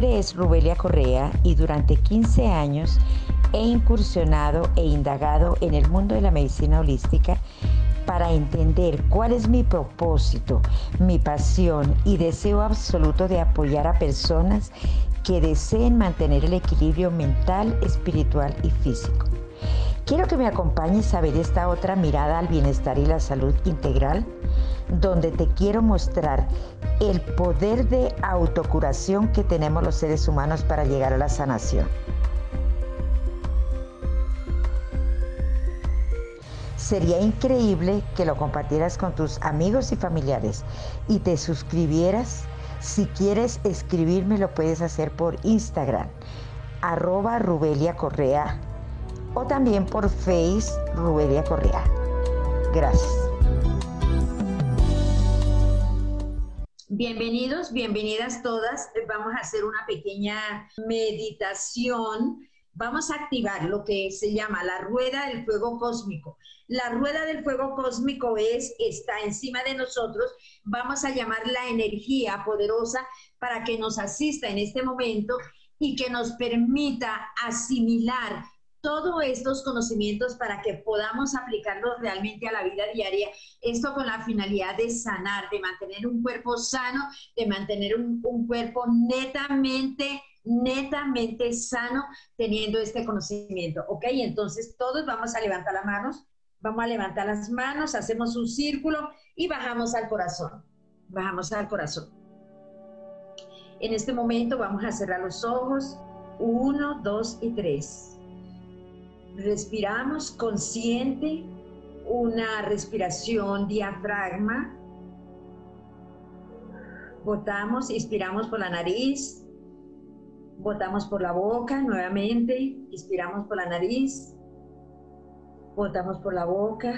nombre es Rubelia Correa y durante 15 años he incursionado e indagado en el mundo de la medicina holística para entender cuál es mi propósito, mi pasión y deseo absoluto de apoyar a personas que deseen mantener el equilibrio mental, espiritual y físico. Quiero que me acompañes a ver esta otra mirada al bienestar y la salud integral, donde te quiero mostrar el poder de autocuración que tenemos los seres humanos para llegar a la sanación. Sería increíble que lo compartieras con tus amigos y familiares y te suscribieras. Si quieres escribirme lo puedes hacer por Instagram, arroba Rubelia Correa o también por Face Rubelia Correa. Gracias. Bienvenidos, bienvenidas todas. Vamos a hacer una pequeña meditación. Vamos a activar lo que se llama la rueda del fuego cósmico. La rueda del fuego cósmico es, está encima de nosotros. Vamos a llamar la energía poderosa para que nos asista en este momento y que nos permita asimilar todos estos conocimientos para que podamos aplicarlos realmente a la vida diaria. Esto con la finalidad de sanar, de mantener un cuerpo sano, de mantener un, cuerpo netamente netamente sano teniendo este conocimiento, ¿ok? Entonces todos vamos a levantar las manos, vamos a levantar las manos, hacemos un círculo y bajamos al corazón, bajamos al corazón. En este momento vamos a cerrar los ojos, uno, dos y tres. Respiramos consciente, una respiración diafragma. Botamos, inspiramos por la nariz, botamos por la boca nuevamente, inspiramos por la nariz, botamos por la boca.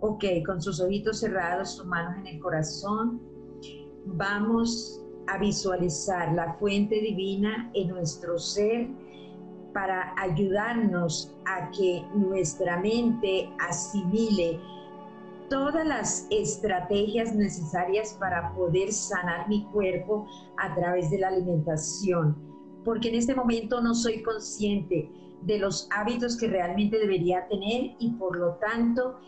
Ok, con sus ojitos cerrados, sus manos en el corazón, vamos a visualizar la fuente divina en nuestro ser para ayudarnos a que nuestra mente asimile todas las estrategias necesarias para poder sanar mi cuerpo a través de la alimentación. Porque en este momento no soy consciente de los hábitos que realmente debería tener y por lo tanto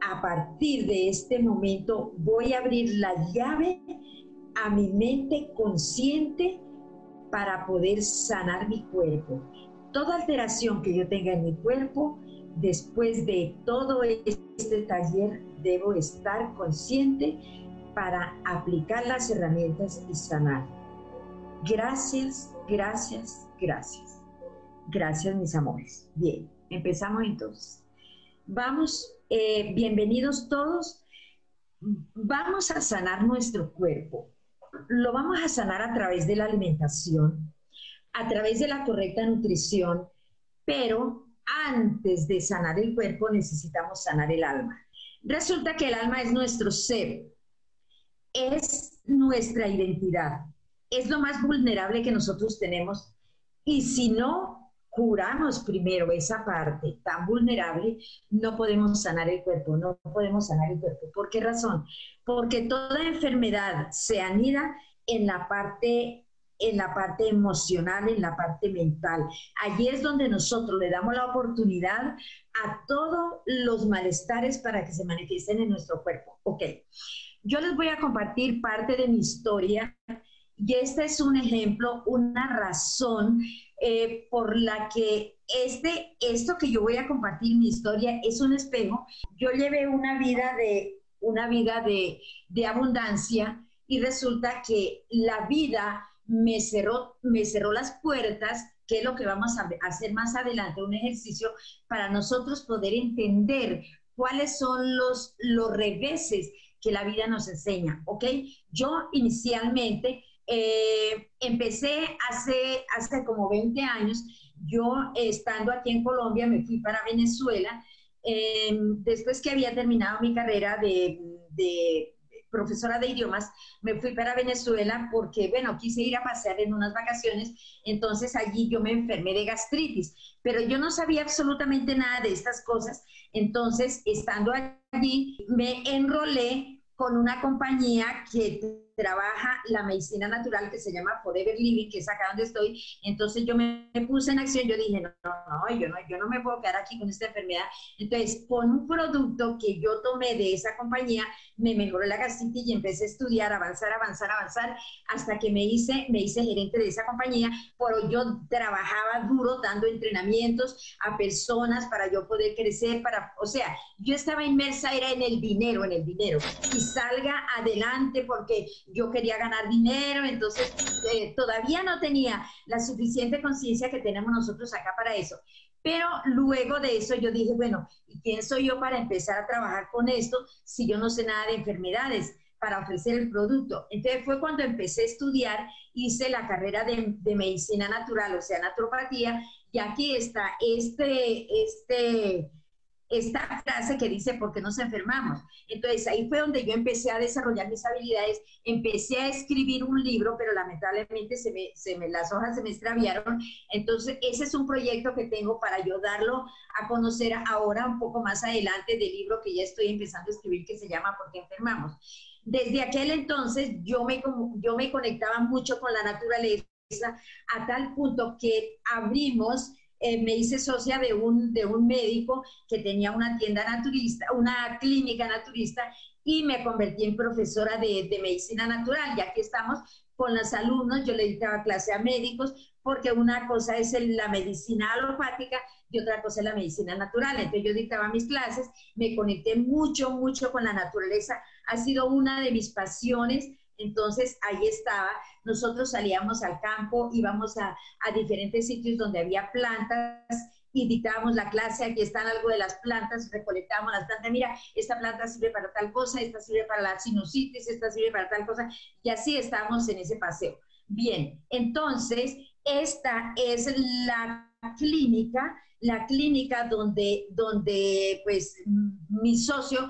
a partir de este momento voy a abrir la llave a mi mente consciente para poder sanar mi cuerpo toda alteración que yo tenga en mi cuerpo, después de todo este taller debo estar consciente para aplicar las herramientas y sanar. Gracias, gracias, gracias. Gracias, mis amores. Bien, empezamos entonces. Vamos, eh, bienvenidos todos. Vamos a sanar nuestro cuerpo. Lo vamos a sanar a través de la alimentación, a través de la correcta nutrición, pero antes de sanar el cuerpo necesitamos sanar el alma. Resulta que el alma es nuestro ser, es nuestra identidad, es lo más vulnerable que nosotros tenemos y si no curamos primero esa parte tan vulnerable, no podemos sanar el cuerpo, no podemos sanar el cuerpo. ¿Por qué razón? Porque toda enfermedad se anida en la parte en la parte emocional, en la parte mental. Allí es donde nosotros le damos la oportunidad a todos los malestares para que se manifiesten en nuestro cuerpo. Ok, yo les voy a compartir parte de mi historia y este es un ejemplo, una razón eh, por la que este, esto que yo voy a compartir, mi historia, es un espejo. Yo llevé una vida de, una vida de, de abundancia y resulta que la vida me cerró, me cerró las puertas, que es lo que vamos a hacer más adelante, un ejercicio para nosotros poder entender cuáles son los, los reveses que la vida nos enseña, ¿ok? Yo inicialmente eh, empecé hace, hace como 20 años, yo estando aquí en Colombia me fui para Venezuela, em, después que había terminado mi carrera de profesora de idiomas, me fui para Venezuela porque, bueno, quise ir a pasear en unas vacaciones, entonces allí yo me enfermé de gastritis, pero yo no sabía absolutamente nada de estas cosas, entonces estando allí me enrolé con una compañía que trabaja la medicina natural que se llama Forever Living, que es acá donde estoy. Entonces yo me, puse en acción, yo dije, no, no, no, yo no, yo no me puedo quedar aquí con esta enfermedad. Entonces, con un producto que yo tomé de esa compañía, me mejoró la gastritis y empecé a estudiar, avanzar, avanzar, avanzar, hasta que me hice, me hice gerente de esa compañía, pero yo trabajaba duro dando entrenamientos a personas para yo poder crecer, para, o sea, yo estaba inmersa, era en el dinero, en el dinero, y salga adelante porque yo quería ganar dinero, entonces eh, todavía no tenía la suficiente conciencia que tenemos nosotros acá para eso. Pero luego de eso yo dije, bueno, ¿y quién soy yo para empezar a trabajar con esto si yo no sé nada de enfermedades? para ofrecer el producto. Entonces fue cuando empecé a estudiar, hice la carrera de, de medicina natural, o sea, naturopatía, y aquí está este, este, esta frase que dice, ¿por qué nos enfermamos? Entonces ahí fue donde yo empecé a desarrollar mis habilidades, empecé a escribir un libro, pero lamentablemente se me, se me, las hojas se me extraviaron. Entonces ese es un proyecto que tengo para yo darlo a conocer ahora un poco más adelante del libro que ya estoy empezando a escribir que se llama ¿Por qué enfermamos? Desde aquel entonces yo me, yo me conectaba mucho con la naturaleza a tal punto que abrimos eh, me hice socia de un, de un médico que tenía una tienda naturista, una clínica naturista, y me convertí en profesora de, de medicina natural. Y aquí estamos con los alumnos, yo le dictaba clase a médicos, porque una cosa es la medicina alopática y otra cosa es la medicina natural. Entonces yo dictaba mis clases, me conecté mucho, mucho con la naturaleza. Ha sido una de mis pasiones entonces ahí estaba, nosotros salíamos al campo, íbamos a, diferentes sitios donde había plantas y dictábamos la clase, aquí están algo de las plantas, recolectábamos las plantas, mira, esta planta sirve para tal cosa, esta sirve para la sinusitis, esta sirve para tal cosa, y así estábamos en ese paseo. Bien, entonces, esta es la clínica, la clínica donde, donde pues mi socio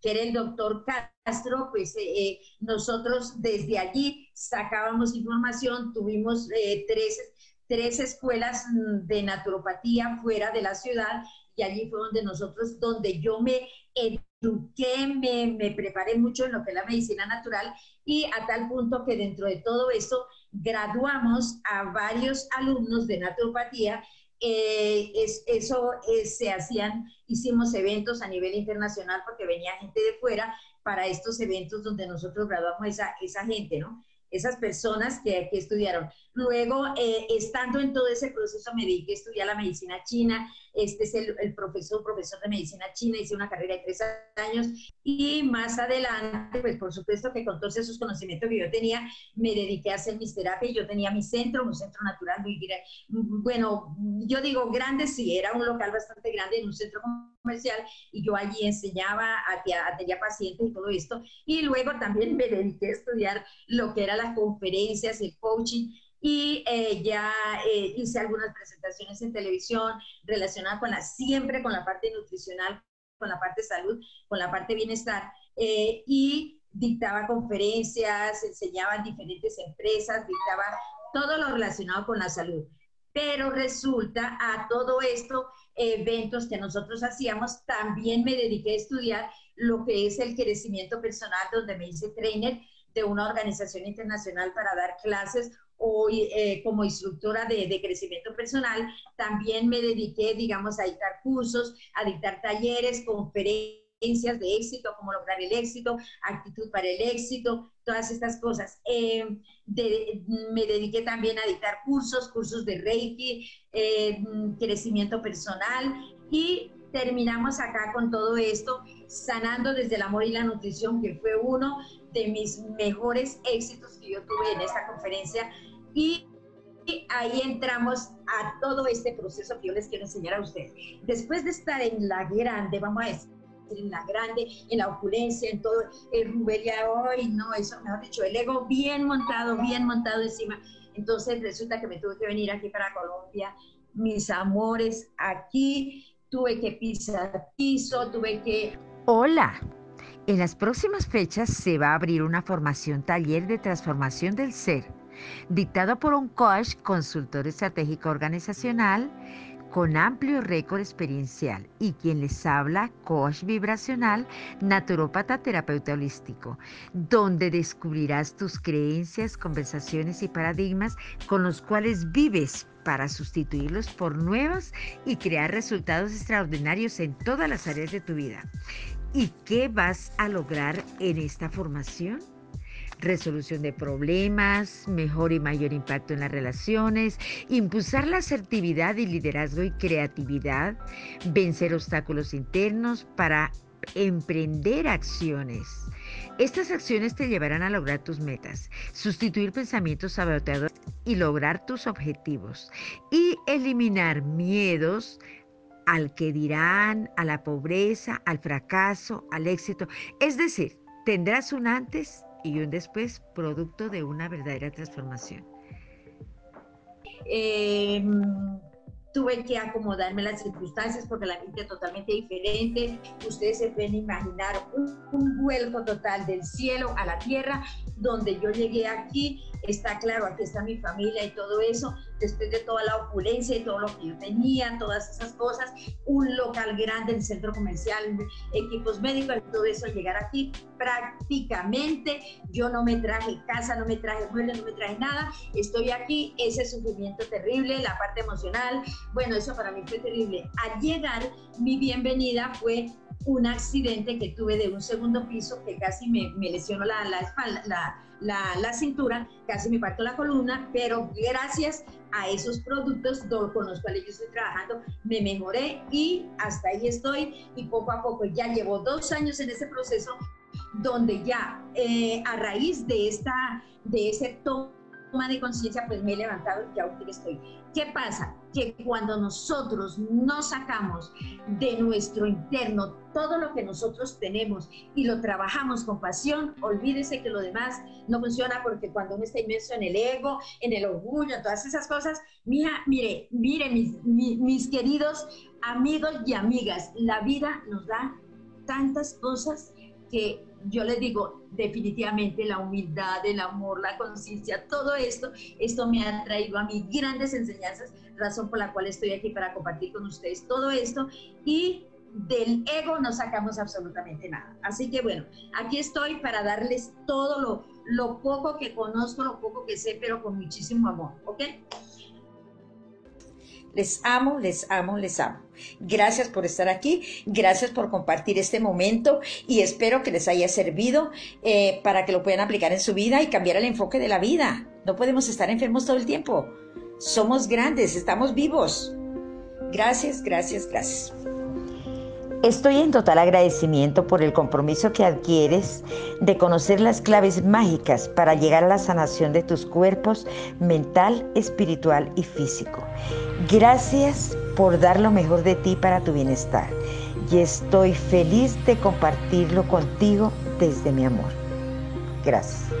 que era el doctor Castro, pues eh, eh, nosotros desde allí sacábamos información, tuvimos eh, tres, tres escuelas mm, de naturopatía fuera de la ciudad y allí fue donde nosotros, donde yo me eduqué, me, me, preparé mucho en lo que es la medicina natural y a tal punto que dentro de todo eso graduamos a varios alumnos de naturopatía eh, es, eso eh, se hacían, hicimos eventos a nivel internacional porque venía gente de fuera para estos eventos donde nosotros graduamos esa, esa gente, ¿no? Esas personas que, que estudiaron. Luego, eh, estando en todo ese proceso, me dediqué a estudiar la medicina china. Este es el, profesor, profesor de medicina china, hice una carrera de tres años. Y más adelante, pues por supuesto que con todos esos conocimientos que yo tenía, me dediqué a hacer mis terapias. Yo tenía mi centro, un centro natural muy bueno, yo digo grande, sí, era un local bastante grande en un centro comercial y yo allí enseñaba, atendía pacientes y todo esto. Y luego también me dediqué a estudiar lo que eran las conferencias, el coaching y eh, ya eh, hice algunas presentaciones en televisión relacionadas con la, siempre con la parte nutricional, con la parte salud, con la parte bienestar, eh, y dictaba conferencias, enseñaba en diferentes empresas, dictaba todo lo relacionado con la salud. Pero resulta a todo esto, eventos que nosotros hacíamos, también me dediqué a estudiar lo que es el crecimiento personal, donde me hice trainer de una organización internacional para dar clases o eh, como instructora de, de, crecimiento personal, también me dediqué, digamos, a dictar cursos, a dictar talleres, conferencias de éxito, cómo lograr el éxito, actitud para el éxito, todas estas cosas. Eh, me dediqué también a dictar cursos, cursos de Reiki, eh, crecimiento personal y terminamos acá con todo esto, sanando desde el amor y la nutrición, que fue uno de mis mejores éxitos que yo tuve en esta conferencia y, ahí entramos a todo este proceso que yo les quiero enseñar a ustedes. Después de estar en la grande, vamos a decir, en la grande, en la opulencia, en todo, el rubelia hoy, no, eso, mejor dicho, el ego bien montado, bien montado encima. Entonces resulta que me tuve que venir aquí para Colombia, mis amores, aquí tuve que pisar piso, tuve que... Hola, en las próximas fechas se va a abrir una formación taller de transformación del ser dictado por un coach, consultor estratégico organizacional, con amplio récord experiencial y quien les habla, coach vibracional, naturópata terapeuta holístico, donde descubrirás tus creencias, conversaciones y paradigmas con los cuales vives para sustituirlos por nuevas y crear resultados extraordinarios en todas las áreas de tu vida. ¿Y qué vas a lograr en esta formación? resolución de problemas, mejor y mayor impacto en las relaciones, impulsar la asertividad y liderazgo y creatividad, vencer obstáculos internos para emprender acciones. Estas acciones te llevarán a lograr tus metas, sustituir pensamientos saboteadores y lograr tus objetivos y eliminar miedos al que dirán, a la pobreza, al fracaso, al éxito. Es decir, tendrás un antes y un después producto de una verdadera transformación. Em, tuve que acomodarme las circunstancias porque la gente es totalmente diferente. Ustedes se pueden imaginar un, un, vuelco total del cielo a la tierra, donde yo llegué aquí, está claro, aquí está mi familia y todo eso, después de toda la opulencia y todo lo que yo tenía, todas esas cosas, un local grande en centro comercial, equipos médicos todo eso, llegar aquí prácticamente, yo no me traje casa, no me traje muebles, no me traje nada, estoy aquí, ese sufrimiento terrible, la parte emocional, bueno, eso para mí fue terrible. Al llegar, mi bienvenida fue un accidente que tuve de un segundo piso que casi me, lesionó la, la espalda, la, la, la, cintura, casi me parto la columna, pero gracias a esos productos con los cuales yo estoy trabajando, me mejoré y hasta ahí estoy. Y poco a poco ya llevo dos años en ese proceso donde ya eh, a raíz de, esta, de ese tono de conciencia, pues me he levantado y ya estoy. ¿Qué pasa? Que cuando nosotros no sacamos de nuestro interno todo lo que nosotros tenemos y lo trabajamos con pasión, olvídese que lo demás no funciona porque cuando uno está inmerso en el ego, en el orgullo, en todas esas cosas, mira, mire, mire mis, mis queridos amigos y amigas, la vida nos da tantas cosas que yo les digo, definitivamente la humildad, el amor, la conciencia, todo esto, esto me ha traído a mí grandes enseñanzas, razón por la cual estoy aquí para compartir con ustedes todo esto y del ego no sacamos absolutamente nada. Así que bueno, aquí estoy para darles todo lo, lo poco que conozco, lo poco que sé, pero con muchísimo amor, ¿ok? Les amo, les amo, les amo. Gracias por estar aquí, gracias por compartir este momento y espero que les haya servido eh, para que lo puedan aplicar en su vida y cambiar el enfoque de la vida. No podemos estar enfermos todo el tiempo. Somos grandes, estamos vivos. Gracias, gracias, gracias. Estoy en total agradecimiento por el compromiso que adquieres de conocer las claves mágicas para llegar a la sanación de tus cuerpos mental, espiritual y físico. Gracias por dar lo mejor de ti para tu bienestar y estoy feliz de compartirlo contigo desde mi amor. Gracias.